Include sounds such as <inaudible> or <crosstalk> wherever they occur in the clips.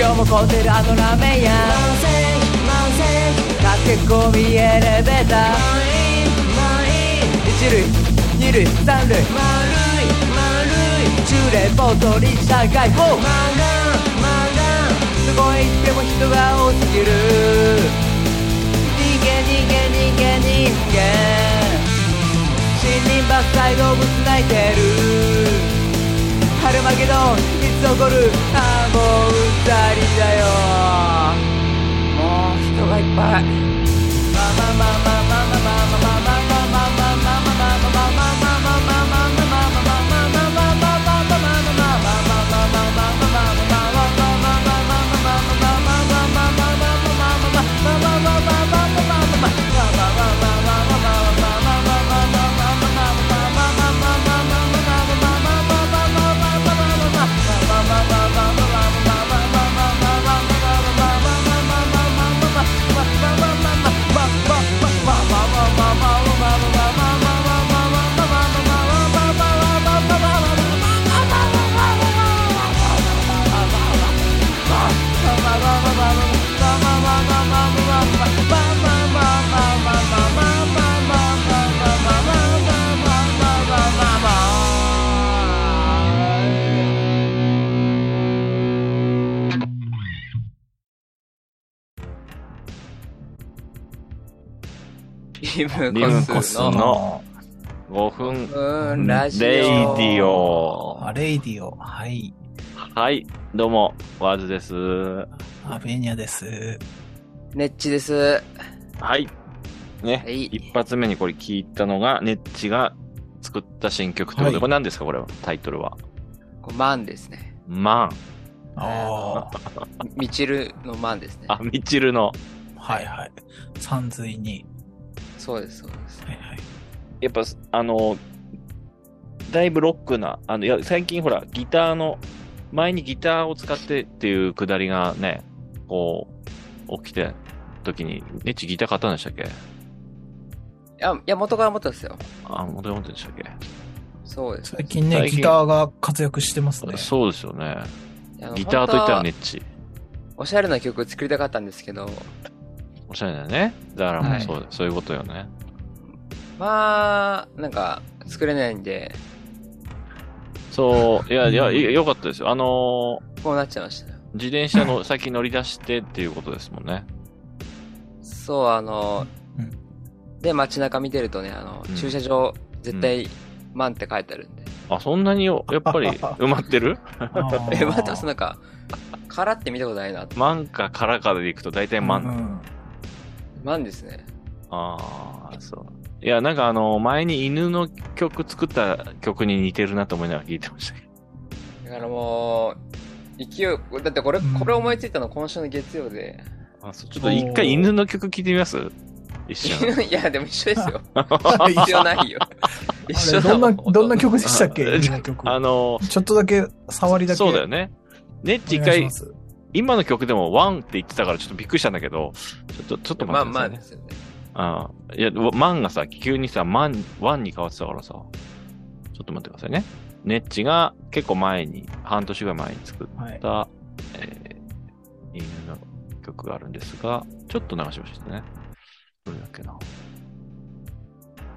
今日も混んでるあのラーメン屋。駆け込みエレベーター。一塁二塁三塁。中連ポートリーチ社会ガンマガンどこへ行っても人が多すぎる。逃げ逃げ逃げ逃げ。森林伐採動物泣いてる。ルマゲドンいつ起こるああもううりだよもう人がいっぱいまあまあまあまあリムコスコスのの5分うんラジオ。レイディオ。あ、レイディオ。はい。はい、どうも、ワーズです。アベニャです。ネッチです。はい。ね、はい一発目にこれ聞いたのが、ネッチが作った新曲ということで、はいこれ何ですかこれは、タイトルは？こうマンですね。マン。あミチルのマンですね。あ、ミチルの。あ。はいはい。三髄に。そうです、そうです。はいはい。やっぱ、あの、だいぶロックな、あの、いや、最近ほら、ギターの、前にギターを使ってっていうくだりがね、こう、起きて、時に、ネッチギター買ったんでしたっけ？いや、いや元から持ってたんですよ。あ、元々でしたっけ？そうです。最近ね、最近ギターが活躍してますね。そうですよね。ギターといったらネ本ッチ。おしゃれな曲作りたかったんですけど、おしゃれだよね。だからもうはいそう、そういうことよね。まあ、なんか、作れないんで、そう、いや、いや、よかったですよ。あのこうなっちゃいました自転車の <laughs> 先乗り出してっていうことですもんね。そう、あの、うんで、街中見てるとね、あの、うん駐車場、絶対、マンって書いてあるんで。あ、そんなによやっぱり <laughs> 埋まってる？<laughs> え、待ってます、なんか、空って見たことないな。マンかカラかで行くと大体マン。うんマンですね。ああ、そう。いや、なんかあの、前に犬の曲作った曲に似てるなと思いながら聞いてましたけど。だからもう、勢い、だってこれ、うんこれ思いついたの今週の月曜で。あそうちょっと一回犬の曲聞いてみます？一瞬。<laughs> いや、でも一緒ですよ。あ <laughs> 必要ないよ。一緒どんな、どんな曲でしたっけ？あ今の曲。あの、ちょっとだけ、触りだけ。そうだよね。ネッチ一回今の曲でもワンって言ってたからちょっとびっくりしたんだけど、ちょっと、ちょっとまあ待ってくださいね。まあですよね。ああ。いや、マンがさ、急にさ、マン、ワンに変わってたからさ、ちょっと待ってくださいね。ネッチが結構前に、半年ぐらい前に作っはい。た、えー、犬の曲があるんですが、ちょっと流しましたね。どれだっけな。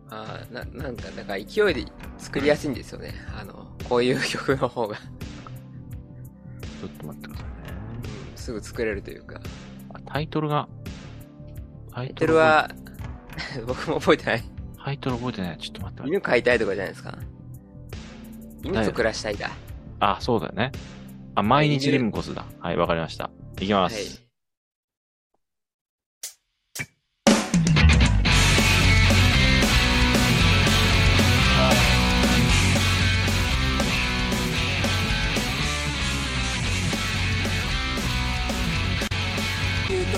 あーななんか、だから勢いで作りやすいんですよね。あの、こういう曲の方が、ちょっと待ってくださいすぐ作れるというか。あタイトルが、タイトルは、僕も覚えてない。タイトル覚えてない。ちょっと待って。犬飼いたいとかじゃないですか。犬と暮らしたいだ。あ、そうだよね。あ、毎日リムコスだ。はい、わかりました。いきまはい。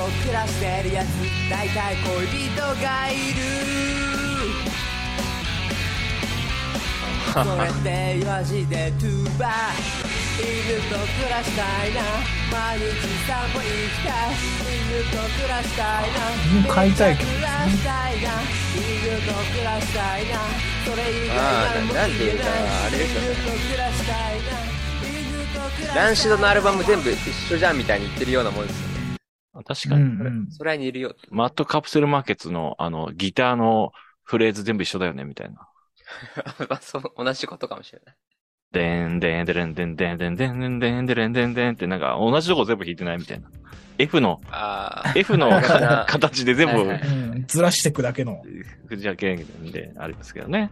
と暮らしてるやつ大体恋人がいるそれってマジでトゥーバー犬と暮らしたいな毎日散歩行きたい犬と暮らしたいな犬飼いたいけど犬と暮らしたいな。犬と暮らしたいなそれ以外何もなないあれですよね犬と暮らしたいな犬と暮らしたいなランシドのアルバム全部一緒じゃんみたいに言ってるようなもんですよ。確かに。んうん。それは似るよって。マットカプセルマーケッツの、あの、ギターのフレーズ全部一緒だよね、みたいな。<laughs> まあ、そう、同じことかもしれない。でんでんでれんでんでんでんでんでんでんでんでんでんでんってなんか同じとこ全部弾いてないみたいな。F の。F の形で全部はいはいうん。ずらしていくだけの。藤原健でありますけどね。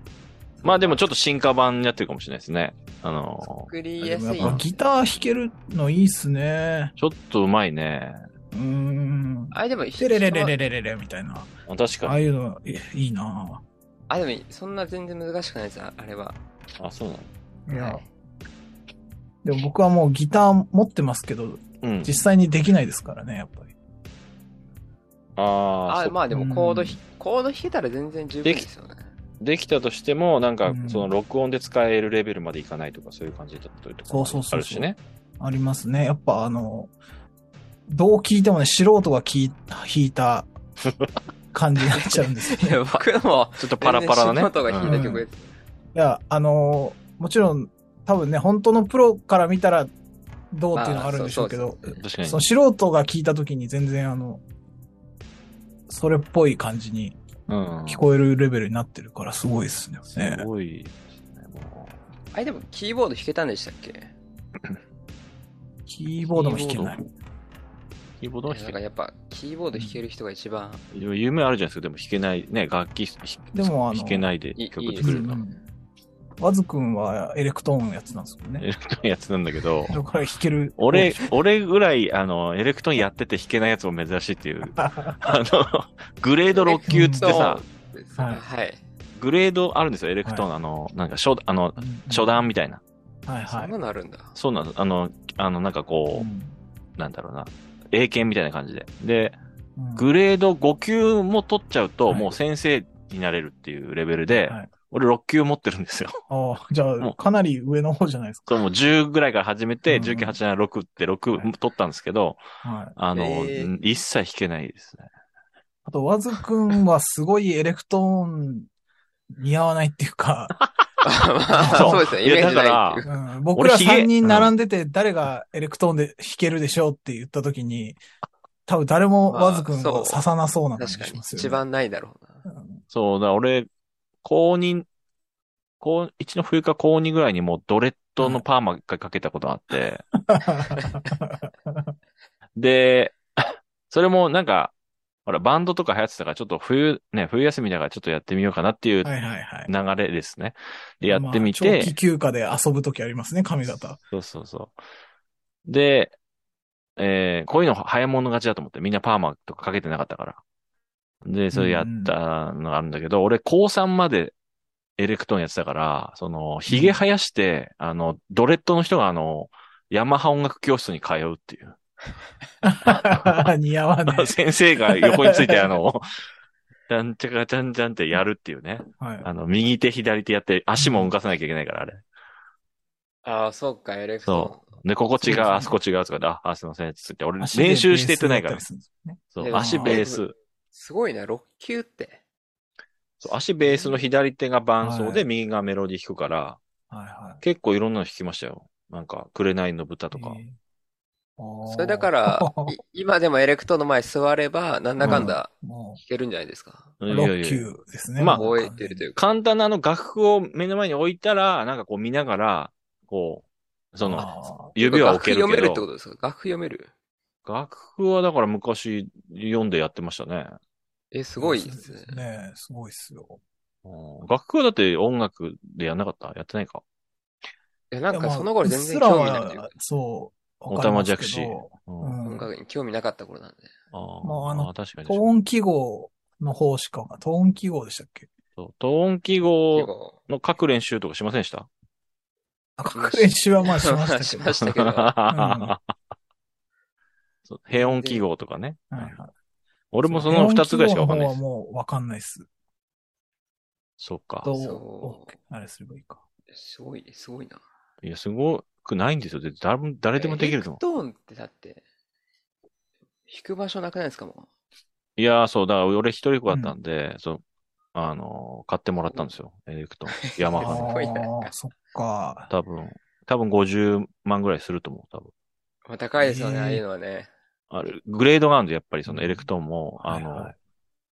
まあでもちょっと進化版になってるかもしれないですね。あの、作りでやすい。ギター弾けるのいいっすね。ちょっとうまいね。うーん。あれでも、テレレレレレレレみたいな。あ確かに。ああいうのいいいなあ、でも、そんな全然難しくないです、ああれは。あ、そうなの？いやは、でも僕はもうギター持ってますけど、うん。実際にできないですからね、やっぱり。ああ、あそうまあでもコードひうん、コード弾けたら全然十分ですよね。できたとしても、なんかう、んその録音で使えるレベルまでいかないとか、そういう感じだったりとかそうそうそうそうあるしね。ありますね。やっぱあの、どう聞いてもね、素人が聞い <laughs> 弾いた感じになっちゃうんですよね。いや、僕のも、ちょっとパラパラなね。素人が弾いた曲です。いや、あのもちろん、多分ね、本当のプロから見たらどうっていうのはあるんでしょうけど、まあそうそう確かにその。素人が聞いた時に全然あの、それっぽい感じにうん。聞こえるレベルになってるからすごいですね。すごいですね、もあれでも、キーボード弾けたんでしたっけ？キーボードも弾けない。う。キーボードは弾けやっぱ、キーボード弾ける人が一番夢あるじゃないですか。でも弾けない、ね、楽器弾でも弾けないでいい曲作るの。ワズくんはエレクトーンのやつなんですよエね。レクトーンやつなんだけど、だから弾ける。俺、俺ぐらい、あの、エレクトーンやってて弾けないやつも珍しいっていう。<laughs> あの、グレード6級っつってさ、はいはい。グレードあるんですよ、エレクトーン。あの、なんか、初、あの、初段みたいな。そんはいはい。なのあるんだ。そうなの、あの、あの、なんかこう、なんだろうな。英検みたいな感じで。で、うんグレード5級も取っちゃうと、はいもう先生になれるっていうレベルで、はい俺6級持ってるんですよ。ああ、じゃもうあ、かなり上の方じゃないですか。そう、もう10ぐらいから始めて、うん19、8、7、6っては6い取ったんですけど、はい。あの、えー一切弾けないですね。あと、ワズくんはすごいエレクトーン似合わないっていうか、ま <laughs> あそう。そうですね、イメージないっていう。うん、僕ら俺ヒゲ3人並んでて誰がエレクトーンで弾けるでしょうって言った時に、多分誰もワズくんまあそう。を刺さなそうな感じ確かにがしますよね。一番ないだろうな。うん。そうだ、俺、高2、高1の冬か高2ぐらいにもうドレッドのパーマがかけたことがあって、<laughs> で、それもなんか、ほら、バンドとか流行ってたから、ちょっと冬、ね、冬休みだからちょっとやってみようかなっていうはいはいはい。流れですね。で、やってみまあ長て期、休暇で遊ぶ時ありますね、髪型。そうそうそう。で、えー、こういうの早物勝ちだと思って、みんなパーマとかかけてなかったから。で、それやったのがあるんだけど、俺、高3までエレクトーンやってたから、その、髭生やして、あの、ドレッドの人があの、ヤマハ音楽教室に通うっていう。<laughs> 似合わない。<laughs> 先生が横について <laughs> あの、ちゃんちゃかちゃんちゃんってやるっていうね。はい。あの、右手左手やって足も動かさなきゃいけないから、あれ。ああ、そうか、エレクトで、ここ違う、あそこ違うとかで、あ、あすいません、つって。俺、練習してってないからそう足ベース。すごいな、6級って。そう足ベースの左手が伴奏で、はい右がメロディ弾くから、はいは結構いろんなの弾きましたよ。なんか、紅の豚とい。か。えーそれだから、い今でもエレクトーンの前座れば、なんだかんだも弾けるんじゃないですか？う、いやいやいや6級ですね。まあ覚えてるというか。簡単なあの楽譜を目の前に置いたら、なんかこう見ながら、こう、その、あ指は置ける楽譜読めるってことですか？楽譜読める？楽譜はだから昔読んでやってましたね。え、すすごいですね。ね。すごいっすよ。うん学校だって音楽でやんなかった？やってないか？いや、なんかその頃全然興味ないというかは、そう。おたまじゃくしわかりますけどうんうん音楽に興味なかった頃なんで。あーまああのー確かにトーン記号の方しか、トーン記号でしたっけ？そうトーン記結号構、の書く練習とかしませんでした？あ、書く練習はまあしましたけど。しましたけどそう平音記号とかね。はいはい。俺もその二つぐらいしかわかんないです。もうわかんないっす。そっか。どうそ、あれすればいいか。すごい、すごいな。いや、すごくないんですよ。誰も誰でもできると思う。エレクトーンってだって、弾く場所なくないですかもいやー、そう、だから俺一人っ子だったんで、そう、あのー買ってもらったんですよ。エレクトーン。<laughs> ヤマハすの。そっか。多分、多分50万ぐらいすると思う、多分。う。まあ、高いですよね、えーああいうのはね。あれ、グレードがあるんで、やっぱりそのエレクトーンも、あの、はいはい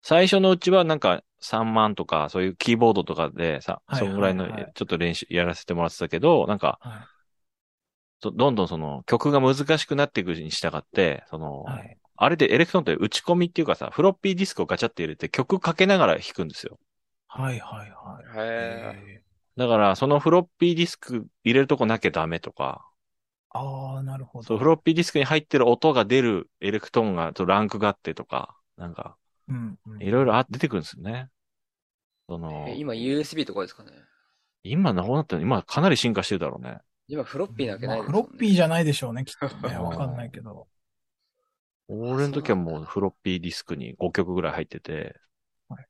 最初のうちはなんか3万とか、そういうキーボードとかでさ、はいそのぐらいのはいはいちょっと練習やらせてもらってたけど、なんか、はそどんどんその曲が難しくなっていくに従って、その、い。はい。あれでエレクトーンって打ち込みっていうかさ、フロッピーディスクをガチャって入れて曲かけながら弾くんですよ。はいはいはい。へえだから、そのフロッピーディスク入れるとこなきゃダメとか、ーああ、なるほど。そう、フロッピーディスクに入ってる音が出るエレクトーンが、とランクがあってとか、なんか、うんうん。いろいろあ出てくるんですよね。そのえ、今 USB とかですかね？今どうなってるの今かなり進化してるだろうね。今フロッピーなわけないまあ。フロッピーじゃないでしょうね、きっとね。う <laughs> んわかんないけど。俺の時はもうフロッピーディスクに5曲ぐらい入ってて、はい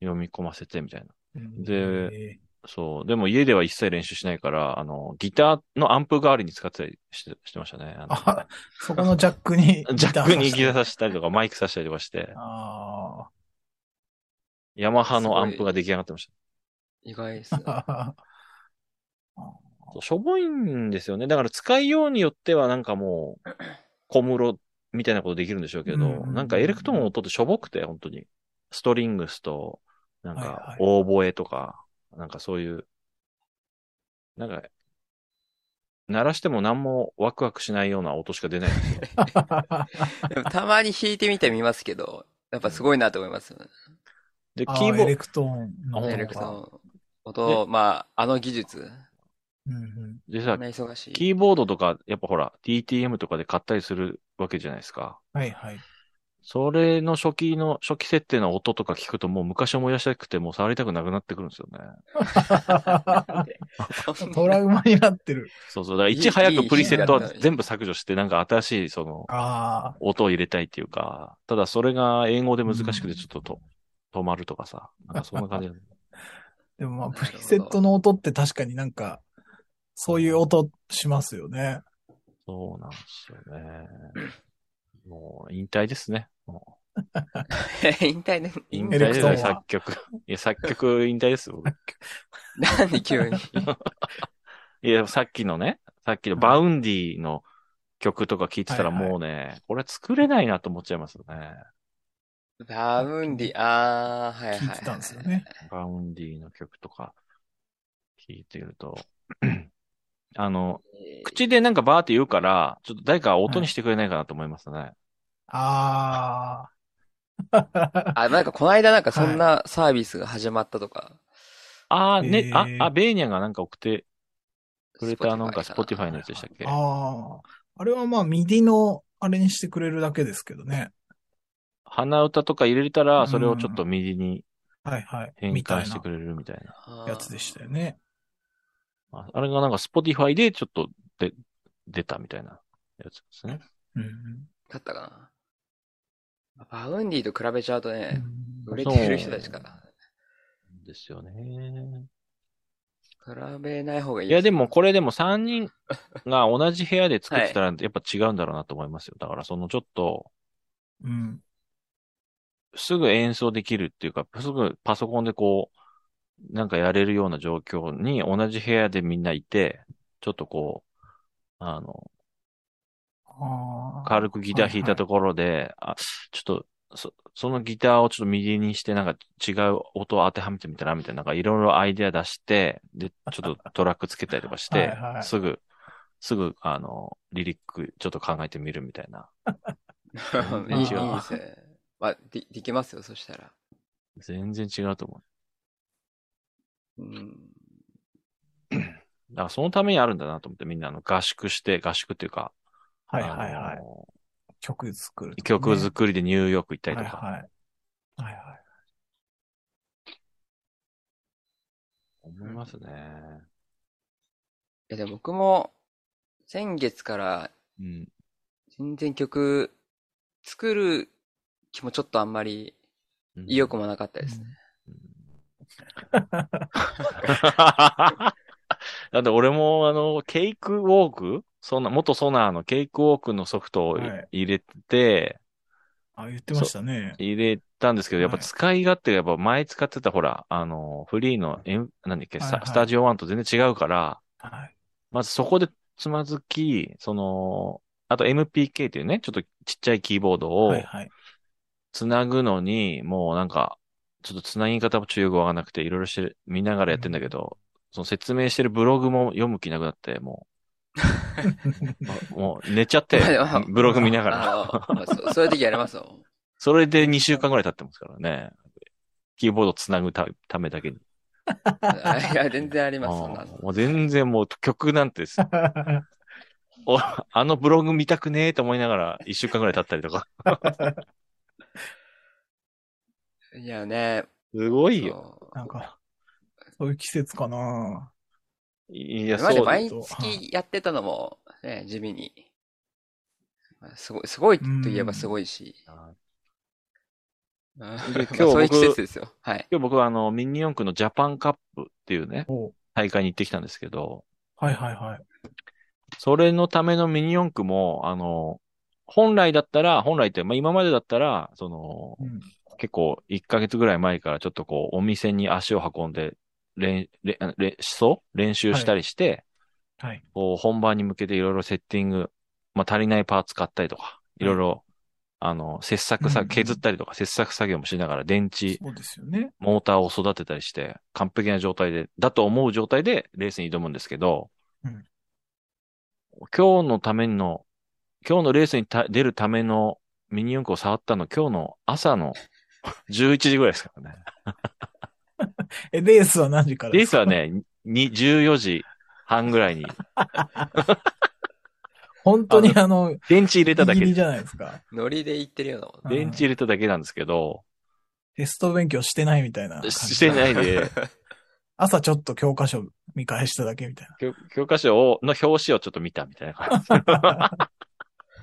読み込ませてみたいな。うんでえそう。でも家では一切練習しないから、あの、ギターのアンプ代わりに使ってたりしてしてましたね。ああ、そこのジャックに。<laughs> ジャックにギターーさせたりとか、マイクさせたりとかして、あヤマハのアンプが出来上がってました。意外ですね。<laughs> あ。そうしょぼいんですよね。だから使いようによってはなんかもう、<clears throat> 小室みたいなことできるんでしょうけど、うんうんうんなんかエレクトーンの音ってしょぼくて、本当に。ストリングスと、なんかはいはい、オーボエとか、なんかそういう、なんか、鳴らしても何もワクワクしないような音しか出ないんですよ。<laughs> でもたまに弾いてみてみますけど、やっぱすごいなと思いますよね。で、あキーボーエレクトーンのあ音エレクトが。ーン。音、まあ、あの技術。うんうんド、でさ。キーボードとか、やっぱほら、DTM とかで買ったりするわけじゃないですか。はいはい。それの初期の、初期設定の音とか聞くともう昔思い出したくてもう触りたくなくなってくるんですよね。<laughs> トラウマになってる。そうそう。だからいち早くプリセットはい全部削除して、なんか新しいその、あ音を入れたいっていうか、ただそれが英語で難しくてちょっとと、止まるとかさ。なんかそんな感じ。あ。<laughs> でもまあ、プリセットの音って確かになんか、そういう音しますよね。そうなんですよね。もう、引退ですね。も引退ねう。引引退ですね、エレクトーンは作曲。いや、作曲引退ですよ。僕なんで急に？<laughs> いや、さっきのね、さっきのバウンディの曲とか聞いてたらはいはいもうね、これ作れないなと思っちゃいますよね。バウンディ、あー、はいはい、はい。聞いてたんですよね。バウンディの曲とか聞いてると、あの、えー。口でなんかバーって言うから、ちょっと誰か音にしてくれないかなと思いますね。ああ。あ、なんかこの間なんかそんなサービスが始まったとか。ああ、ね、えーあ、あ、ベーニャがなんか送ってくれたなんか Spotify のやつでしたっけ？ああ。あれはまあ、ミディのあれにしてくれるだけですけどね。鼻歌とか入れたら、それをちょっとミディにはいはい。変みたいな換してくれるみたいな。あーやつでしたよね。ああれがなんか Spotify でちょっとで出たみたいなやつですね。うんだったかな。バウンディと比べちゃうとうね、ん。売れてる人たちから。ですよね。比べない方がいい。いや、でもこれでも3人が同じ部屋で作ってたら <laughs> やっぱ違うんだろうなと思いますよ。だからそのちょっと、うん。すぐ演奏できるっていうか、すぐパソコンでこう、なんかやれるような状況に同じ部屋でみんないて、ちょっとこう、あの。軽くギター弾いたところで、あ、ちょっと、そ、そのギターをちょっと右にして、なんか違う音を当てはめてみたら、みたいな、なんかいろいろアイデア出して、で、ちょっとトラックつけたりとかして、<laughs> はいはいすぐ、すぐ、あの、リリックちょっと考えてみるみたいな。<laughs> いいいい全然違うですね。まあ、で、できますよ、そしたら。全然違うと思うん。だからそのためにあるんだなと思って、みんなあの合宿して、合宿っていうか、はいはいはい。曲作るね、曲作りでニューヨーク行ったりとか、はいはい。はいはい。思いますね。いや、でも僕も、先月からうん。全然曲作る気もちょっとあんまり意欲もなかったですね。だって俺もあの、ケイクウォーク？そんな、元ソナーのケイクウォークのソフトをはい入れて、あ、言ってましたね。入れたんですけど、やっぱはい使い勝手がやっぱ前使ってたほら、あの、フリーの、えんなんだっけ、はいはいスタジオ1と全然違うから、はい。まずそこでつまずき、その、あと MPK っていうね、ちょっとちっちゃいキーボードをはいはい。つなぐのに、もうなんか、ちょっとつなぎ方もちょっとよくわかんなくて、いろいろして、見ながらやってんだけど、その説明してるブログも読む気なくなって、もう、<laughs> もう寝ちゃってブログ見ながら。そそういう時ありますよ。それで2週間ぐらい経ってますからね。キーボードつなぐたためだけに。あいや、全然あります、もう全然もう曲なんてす、<laughs> おあのブログ見たくねえと思いながら1週間ぐらい経ったりとか。いやね、すごいよ。なんか、そういう季節かないや、そう。今まで毎月やってたのも、ね、地味に。まあすごい、すごいといえばすごいし。今日 <laughs> そういう季僕節ですよ。はい。今日僕はあの、ミニ四駆のジャパンカップっていうね、お大会に行ってきたんですけど、はいはいはい。それのためのミニ四駆も、あの、本来だったら、本来って、まあ、今までだったら、その、うん。結構1ヶ月ぐらい前からちょっとこう、お店に足を運んで、練、練、練、基礎練習したりして、はい。こう、本番に向けていろいろセッティング、まあ、足りないパーツ買ったりとか、いろいろ、あの、切削さ、削ったりとか、切削作業もしながら、電池、そうですよね。モーターを育てたりして、完璧な状態で、だと思う状態でレースに挑むんですけど、うん今日のための、今日のレースにた出るためのミニ四駆を触ったの、今日の朝の <laughs> 11時ぐらいですからね。<laughs> え、レースは何時からレーですか？スはね、に14時半ぐらいに、<laughs> 本当にあの、電池入れただけじゃないですか？ノリで言ってるような電池入れただけなんですけど、テスト勉強してないみたいな。してないで、朝ちょっと教科書見返しただけみたいな。教教科書を、の表紙をちょっと見たみたいな感じ。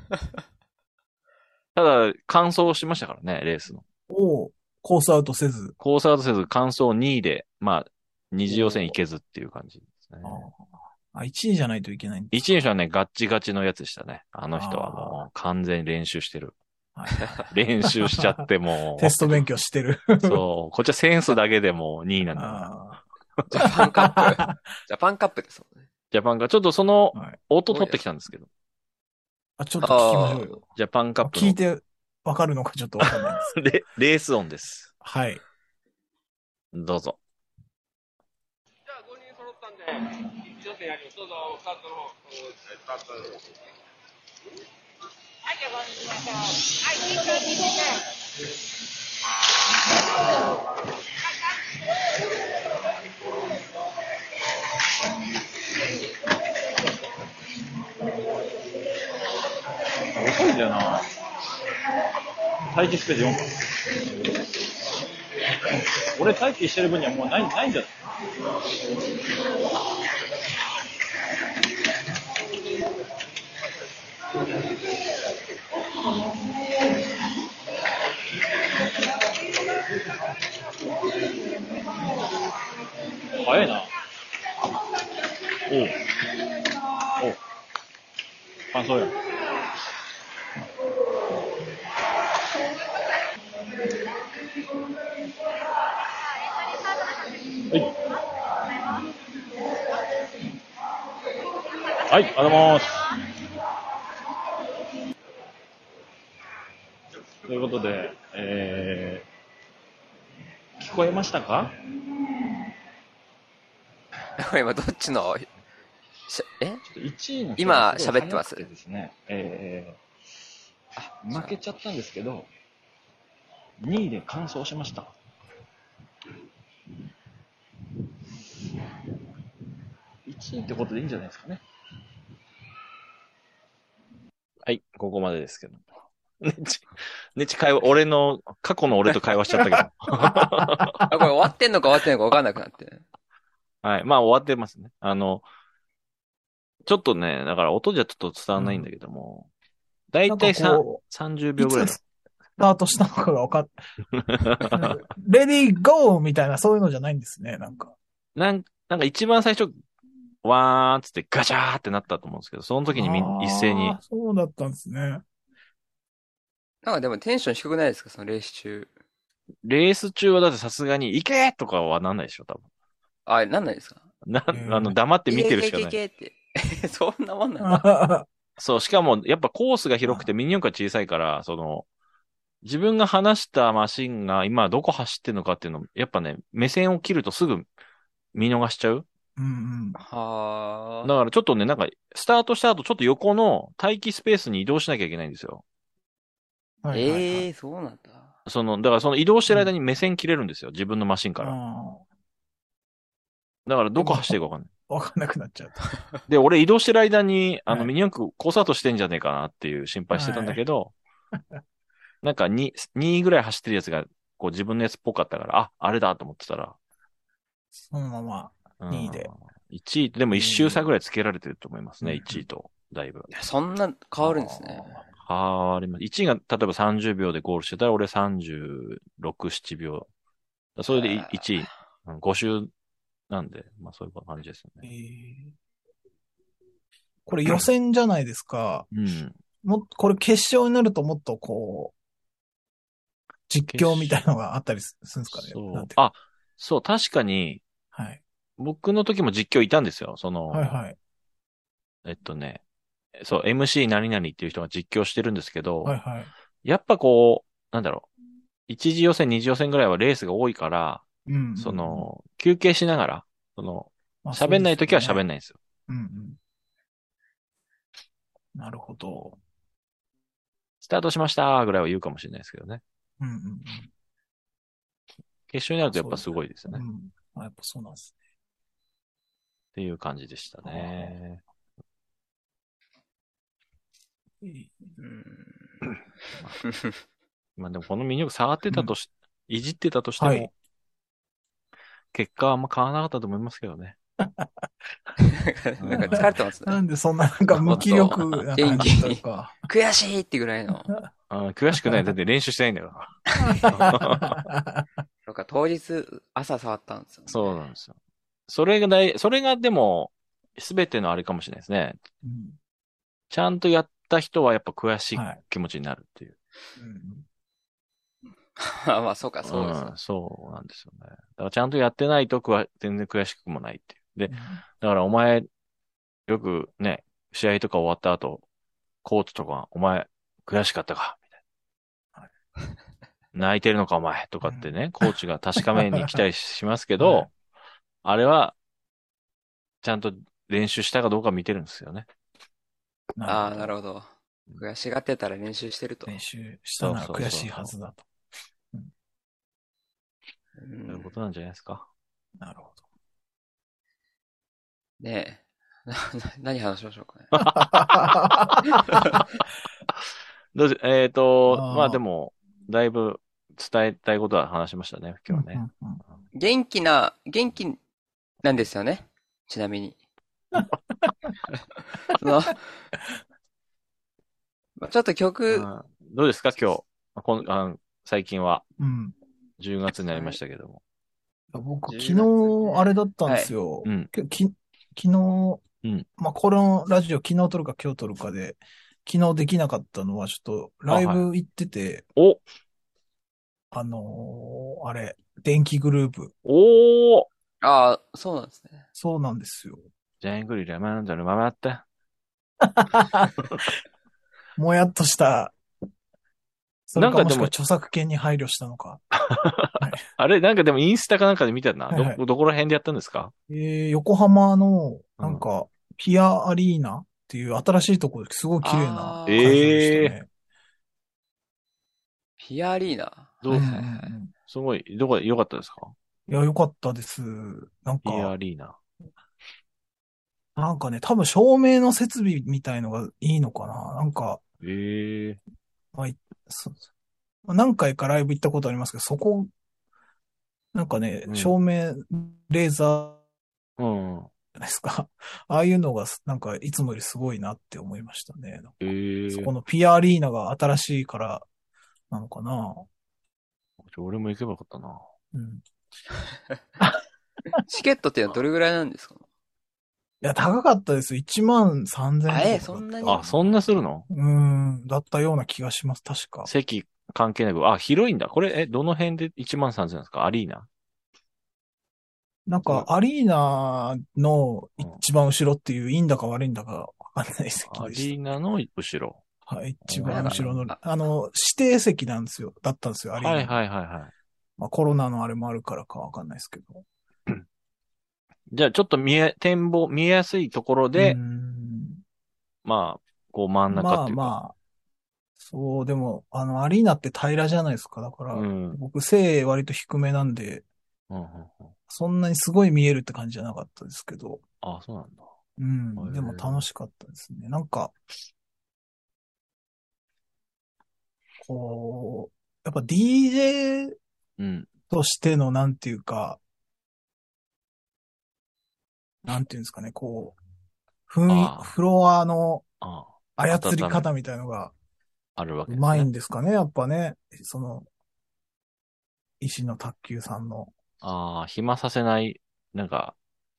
<laughs> ただ、完走しましたからね、レースの。をコースアウトせず。コースアウトせず、完走2位で、まあ、二次予選行けずっていう感じですね。あ、1位じゃないといけないんです一位の人はね、ガッチガチのやつでしたね。あの人はもう完全に練習してる。はい <laughs> 練習しちゃってもテスト勉強してる。う、そう、こっちはセンスだけでも2位なんだから。あジャパンカップ。<laughs> ジャパンカップですもんね。ジャパンが、ちょっとその音取ってきたんですけど、あ、ちょっと聞きましょうよ。ジャパンカップの聞いてわかるのかちょっとわかんないです。<laughs> レレース音です。はい。どうぞ。じゃあ5人揃ったんで、一予選やります。どうぞ、スタートの方、スタート。はい、じゃあ、こんにちは。はい、いい感じですね。遅いんだよな。待機スペース4分。俺待機してる分にはもうない、ないんじゃない早いな。お。おう。感想や。はい。はい、ありがとうございます。ということで、えー、聞こえましたか？<laughs> 今どっちの、しえ？1位の人今喋ってます？ですね、えー、あ負けちゃったんですけど、2位で完走しました。しいってことでいいんじゃないですかね。はい、ここまでですけど。ねち、ねち会話、俺の、過去の俺と会話しちゃったけど。<laughs> あ、これ終わってんのか終わってんのか分かんなくなって。はい。まあ終わってますね。あの、ちょっとね、だから音じゃちょっと伝わんないんだけども、だいたいなんかこ30い秒ぐらいつスタートしたのかが分かっ、<laughs> レディーゴーみたいなそういうのじゃないんですね、なんか。なんなんか一番最初、わーっつってガチャーってなったと思うんですけど、その時にみんあー一斉に、そうだったんですね。なんかでもテンション低くないですか？そのレース中。レース中はだってさすがに、行けとかはなんないでしょ、多分。あ、なんないですか？な、うんあの、黙って見てるしかない。いけいけいけって。<laughs> そんなもんなんだ。<laughs> そう、しかも、やっぱコースが広くてミニ四駆が小さいから、その、自分が話したマシンが今どこ走ってるのかっていうの、やっぱね、目線を切るとすぐ見逃しちゃう。うんうん。はだからちょっとね、なんか、スタートした後、ちょっと横の待機スペースに移動しなきゃいけないんですよ。あ。はいはいはいええー、そうなんだ。その、だからその移動してる間に目線切れるんですよ。自分のマシンから。あだからどこ走ってるかわかんない。ーわかんなくなっちゃうと。で、俺移動してる間に、あの、はいミニ四駆コースアウトしてんじゃねえかなっていう心配してたんだけど、<laughs> なんか2、2ぐらい走ってるやつが、こう自分のやつっぽかったから、あ、あれだと思ってたら、そのまま。うん2位で。1位、でも1周差ぐらいつけられてると思いますね、うん1位と。だいぶ。そんな変わるんですね。変わります。1位が例えば30秒でゴールしてたら、俺36、7秒。それでいへー1位。うん5周なんで、まあそういう感じですよえね。ーこれ予選じゃないですか。うん。も、これ決勝になるともっとこう、実況みたいなのがあったりするんですかね。そ。うあ、そう、確かに、はい。僕の時も実況いたんですよ。その、はいはい。えっとね、そう、MC 何々っていう人が実況してるんですけど、はいはい。やっぱこう、なんだろう、一次予選、二次予選ぐらいはレースが多いから、うん。その、休憩しながら、その、まあ、喋んない時は喋んない。んですよ。うんうん。なるほど。スタートしましたぐらいは言うかもしれないですけどね。うんうん決勝になるとやっぱすごいですよね。っうん。うん。あ、やっぱそうなんですていう感じでしたね。ね。うん。まあでもこのミニ四駆触ってたとし、いじってたとしても、はい結果はあんま変わらなかったと思いますけどね。なんか疲れてますね。なんでそんななんか無気力な感じというか。悔しいってぐらいの。あー悔しくない。だって練習してないんだよ。そうか、当日朝触ったんですよ、ね。そうなんですよ。それが大、それがでも、すべてのあれかもしれないですね。うんちゃんとやった人はやっぱ悔しいはい気持ちになるっていう。うんあ <laughs> まあ、そうか、そうですねん。そうなんですよね。だからちゃんとやってないと全然悔しくもないっていう。で、だからお前、よくね、試合とか終わった後、コーチとか、お前、悔しかったか？みたいな。泣いてるのかお前とかってね、コーチが確かめに来たりしますけど、<laughs> はいあれは、ちゃんと練習したかどうか見てるんですよね。ああ、なるほど。悔しがってたら練習してると。練習したなら悔しいはずだと。うそういうんことなんじゃないですか。なるほねえ。<laughs> なな何話しましょうかね。<laughs> どうぞえっ、と、あーまあでも、だいぶ伝えたいことは話しましたね、ど。今日はね。うんうん元気な、元気なんですよね。ちなみに。<laughs> その、まあちょっと曲、うんどうですか、今日。こんあの最近は、うん。10月になりましたけども。僕、10昨日、あれだったんですよ。うん。けき昨日、うんまあ、このラジオ昨日撮るか今日撮るかで、昨日できなかったのは、ちょっと、ライブ行ってて、おあのーあれ、電気グループ。おーああ、そうなんですね。そうなんですよ。ジャングリラマンダルママった。<laughs> もやっとした、それかもしくなんかでもは著作権に配慮したのか。<laughs> あれ？なんかでもインスタかなんかで見たな。はいはいど、どこら辺でやったんですか？えー、横浜の、なんか、ピアアリーナっていう新しいところですごい綺麗な会場でしたね。ピアリーナ。どう？うんはいはいはいうんすごい、どこ、良かったですか？いや、よかったです。なんピアか、リーナ。なんかね、多分照明の設備みたいのがいいのかな。なんか、ええそうそう何回かライブ行ったことありますけど、そこ、なんかね、うん照明、レーザーうん。じゃないですか？<laughs> ああいうのが、なんか、いつもよりすごいなって思いましたね。ええそこのピアアリーナが新しいから、なのかな。俺も行けばよかったな。うん。<laughs> チケットってどれぐらいなんですか？いや、高かったです。1万3000円。あえそんなに？あ、そんなするの？うん、だったような気がします、確か。席関係なく。あ、広いんだ。これ、え、どの辺で1万3000円ですか？アリーナ？なんか、アリーナの一番後ろっていう、いいんだか悪いんだかわかんないでしリーナの後ろ。た。はい、一番後ろのあ、あの、指定席なんですよ。だったんですよ、アリーナ。はいはいはいはい。まあ、コロナのあれもあるからかわかんないですけど。じゃあちょっと見え、展望、見えやすいところで、うんまあ、こう真ん中っていうか。まあまあ、そう、でも、あの、アリーナって平らじゃないですか。だから、うん。僕、背割と低めなんで、うんうんうん。そんなにすごい見えるって感じじゃなかったですけど、あ、そうなんだ。うん、でも楽しかったですね。なんか、こう、やっぱ DJ うん。としてのなんていうか、なんていうんですかね、こう、雰囲ああフロアのあ操り方みたいのがあるわけうまいんでですかね、やっぱね。その、石の卓球さんの。ああ、暇させない、なんか、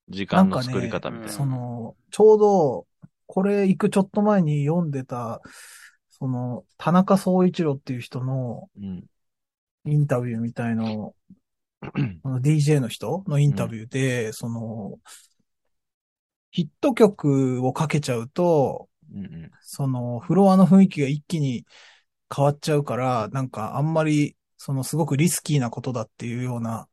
時間の作り方みたいな。その、ちょうど、これ行くちょっと前に読んでた、その、田中総一郎っていう人のうん。インタビューみたいの、<laughs> その DJ の人のインタビューで、その、ヒット曲をかけちゃうと、うんうん。その、フロアの雰囲気が一気に変わっちゃうから、なんかあんまり、そのすごくリスキーなことだっていうような。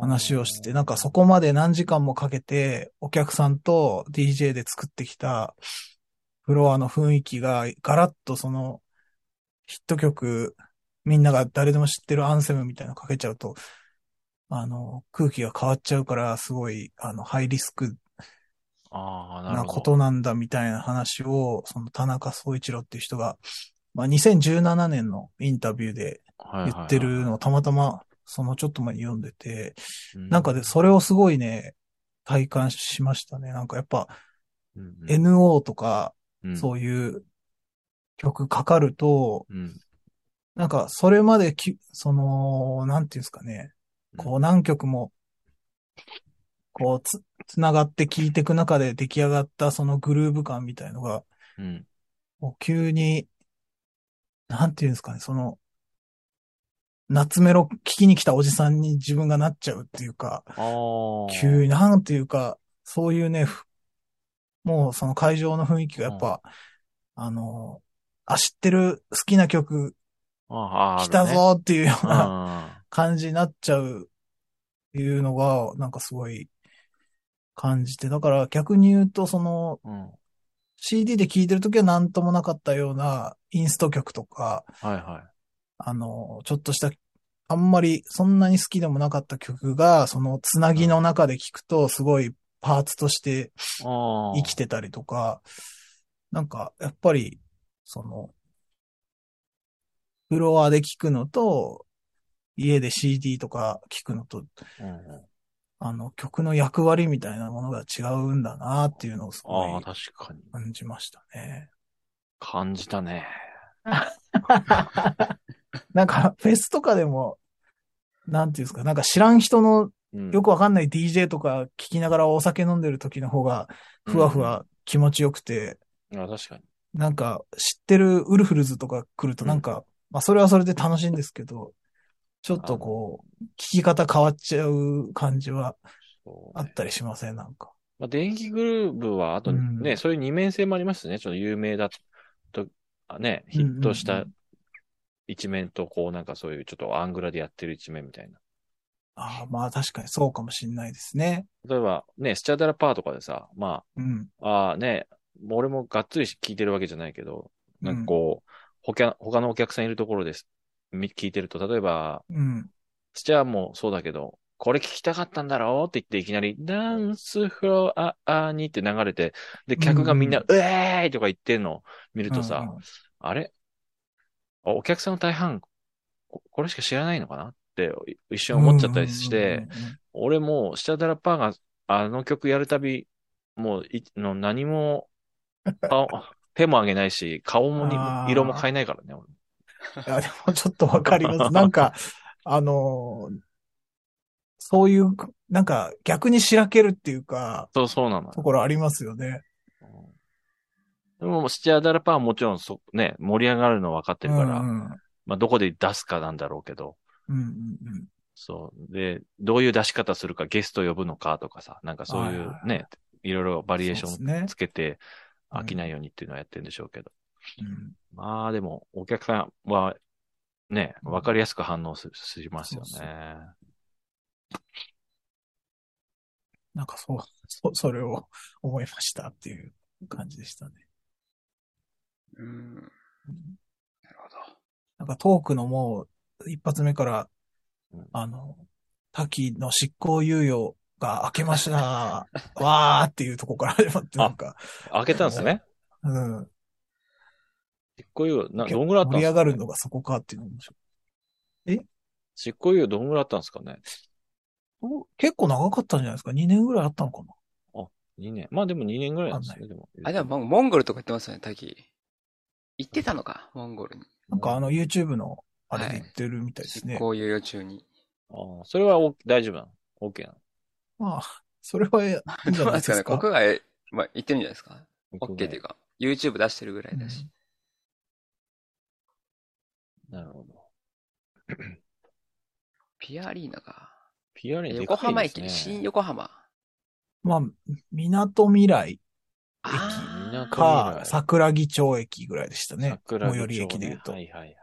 話をしてて、なんかそこまで何時間もかけて、お客さんと DJ で作ってきたフロアの雰囲気がガラッとそのヒット曲、みんなが誰でも知ってるアンセムみたいなのかけちゃうと、あの、空気が変わっちゃうから、すごい、あの、ハイリスクああ、なことなんだみたいな話を、その田中総一郎っていう人が、まあ、2017年のインタビューで言ってるのをたまたま、そのちょっと前に読んでて、うなんかで、それをすごいね、体感しましたね。なんかやっぱ、NO とか、うん。そういう曲かかると、うん。なんかそれまでき、その、なんていうんですかね、こう何曲も、こうつ、つながって聴いていく中で出来上がったそのグルーヴ感みたいのが、うん。もう急に、なんていうんですかね、その、夏メロ聴きに来たおじさんに自分がなっちゃうっていうか、ああ。急に、なんていうか、そういうね、ふもうその会場の雰囲気がやっぱ、あの、あ、知ってる好きな曲ああ、来たぞっていうようなあ感じになっちゃうっていうのが、なんかすごい感じて、だから逆に言うと、その。うん。CD で聴いてるときは何ともなかったようなインスト曲とか、はいはい。あの、ちょっとした、あんまりそんなに好きでもなかった曲が、そのつなぎの中で聴くと、すごいパーツとして。生きてたりとか、なんか、やっぱり、その、フロアで聞くのと、家で CD とか聞くのと、うんうんあの、曲の役割みたいなものが違うんだなっていうのをすごああ、い確かに。感じましたね。感じたね。<laughs> なんか、フェスとかでも、なんていうんですか、なんか知らん人のうんよくわかんない DJ とか聞きながらお酒飲んでる時の方が、ふわふわ気持ちよくて、あ確かに。なんか、知ってるウルフルズとか来るとなんか、まあそれはそれで楽しいんですけど、ちょっとこう、聞き方変わっちゃう感じはあったりしません、なんか。まあ、電気グルーブは、あとうんね、そういう二面性もありますね。ちょっと有名だと、あね、ヒットした一面と、こうなんかそういうちょっとアングラでやってる一面みたいな。ああ、まあ確かにそうかもしんないですね。例えば、ね、スチャダラパーとかでさ、まうん。あ、ああね、俺もがっつり聞いてるわけじゃないけど、なんかこう、他、他のお客さんいるところです。み聞いてると、例えば、うん。スチャーもそうだけど、これ聞きたかったんだろう？って言っていきなり、ダンスフロアにって流れて、で、客がみんな、ううえーいとか言ってんの見るとさ、うんうん。あれ？あお客さんの大半、ここれしか知らないのかな？って一瞬思っちゃったりして、俺もう、スチャダラパーがあの曲やるたび、もうい、の何も、顔 <laughs> 手も上げないし、顔も色も変えないからね、俺いや、でもちょっとわかります。<laughs> なんか、あのーそういう、なんか逆にしらけるっていうか、そう、そうなのよところありますよね。でも、スチャダラパーはもちろんそ、ね、盛り上がるの分かってるから、うんうんまあ、どこで出すかなんだろうけど、うんうんうんそう。で、どういう出し方するか、ゲスト呼ぶのかとかさ、なんかそういはいはいうね、いろいろバリエーションつけて、うん飽きないようにっていうのはやってるんでしょうけど。うんまあ、でも、お客さんは、ね、わかりやすく反応すしますよね。そうなんかそう、そ、それを思いましたっていう感じでしたね。うん。なるほど。なんかトークのもう、一発目からうん、あの、滝の執行猶予が明けました。<laughs> わーっていうとこから始まって、なんか、開けたんですね。うん。執行猶予、な、どんぐらいあったん盛り上ですか、ね、がるのがそこかっていうのも面白執行猶予どんぐらいあったんですかね？い結構長かったんじゃないですか ?2 年ぐらいあったのかな ?2 年。まあでも2年ぐらいなんですね、でも。あ、でもモンゴルとか言ってますよね、タキ。行ってたのか、モンゴルに。なんかあの YouTube のあれで言ってるみたいですね。こういう予中に。ああそれはお大丈夫なの ?OK なまあ、それはいいんじどゃうなんですか？ね、ないですか。<laughs> 国外、まあ、行ってるんじゃないですか？の OK っていうか、YouTube 出してるぐらいだし。なるほど。<clears throat> ピアアリーナか。PR にで横浜駅、かいですね。新横浜。まあ、港未来あー港か未来桜木町駅ぐらいでしたね。桜木町、ね。最寄り駅で言うと。はいはいはい。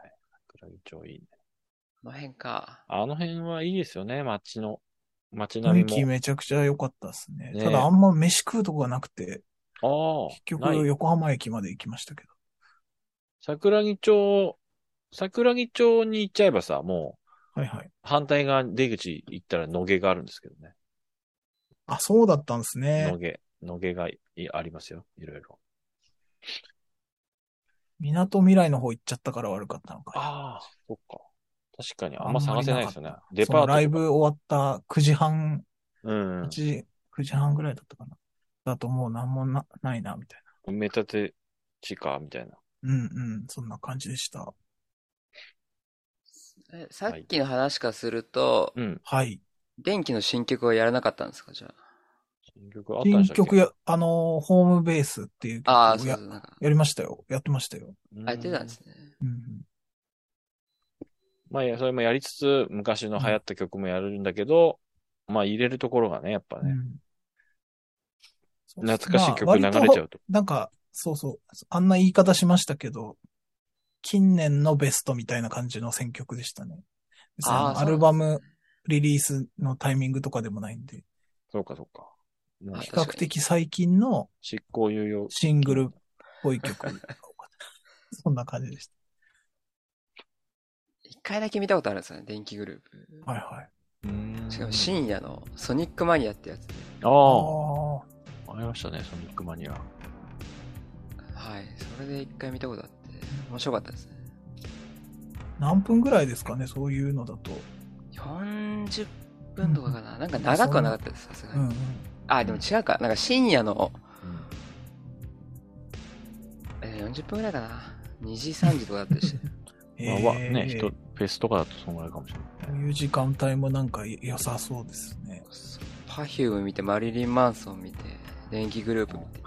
桜木町いいね。この辺か。あの辺はいいですよね、街の。街雰並みも。囲気めちゃくちゃ良かったですね。ねただあんま飯食うとこがなくて、ああ。結ない局横浜駅まで行きましたけど。桜木町、桜木町に行っちゃえばさ、もう、はいはい。反対側出口行ったら野毛があるんですけどね。あ、そうだったんですね野。毛、野毛がいありますよ。いろいろ。港未来の方行っちゃったから悪かったのか。ああ、そっか。確かにあんま探せないですよね。デパートライブ終わった9時半、うん8。時、9時半ぐらいだったかな。だともうなんもなないな、みたい埋め立て地下みたいな。な。うんうん、そんな感じでした。えさっきの話からすると、うん。はい。電気の新曲はやらなかったんですかじゃ新曲あったん新曲や、あのーホームベースっていう曲あ。ああ、をやそうそう、なんか、やりましたよ。やってましたよ。うんあ、やってたんですね。うんまあ、いやそれもやりつつ、昔の流行った曲もやるんだけど、まあ、入れるところがね、やっぱうん。ね、うん懐かしい曲まあ流れちゃ割とうと。なんか、そうそう。あんな言い方しましたけど、近年のベストみたいな感じの選曲でしたね。アルバムリリースのタイミングとかでもないんで、そうか、そうか。比較的最近の執行猶予。シングルっぽい曲。<laughs> そんな感じでし一回だけ見たことあるんですよね、電気グルーた。はいはい。しかも深夜のソニックマニアってやつで。あああ、あ。ありましたね、ソニックマニア。はい。それで一回見たことあって、面白かったですね。何分ぐらいですかね、そういうのだと。40分とかかな。なんか長くはなかったです、さすがに。うんうん。あ、でも違うか。なんか深夜の、うんえー40分ぐらいかな。2時、3時とかだったりして。<laughs> まあ、わね、えー人、フェスとかだとそんぐらいかもしれない。こういう時間帯もなんか良さそうですね。パフューム見て、マリリン・マンソン見て、電気グループ見て。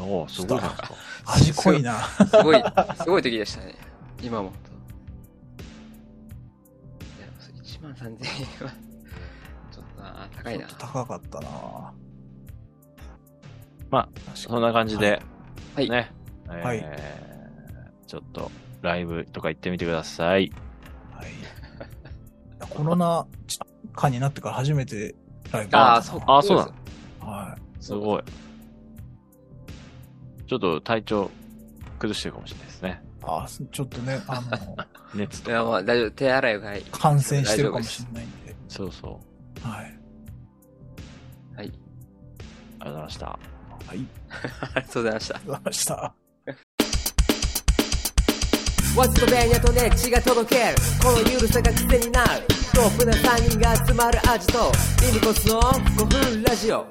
おおすごいな。味濃いな。<laughs> すごい、すごい時でしたね。今も。いや、1万3000円は、ちょっとな、高いなちょっ。と高かったなまあ、そんな感じで、はいね。はいえーちょっと、ライブとか行ってみてください。はい。コロナ禍になってから初めてライブああ、だそうあそうなの？はすごい。ちょっと体調崩してるかもしれないですね。い。ああ、ちょっとね、あの、<laughs> 熱といや、か。まあ、大丈夫。手洗いがいい。感染してるかもしれないんで。そうそはい。はい。ありがとうございました。はい。ありがとうございました。ありがとうございました。ワッツとベニヤとネッチが届けるこのゆるさが癖になるトップな3人が集まる味とリミコスの5分ラジオ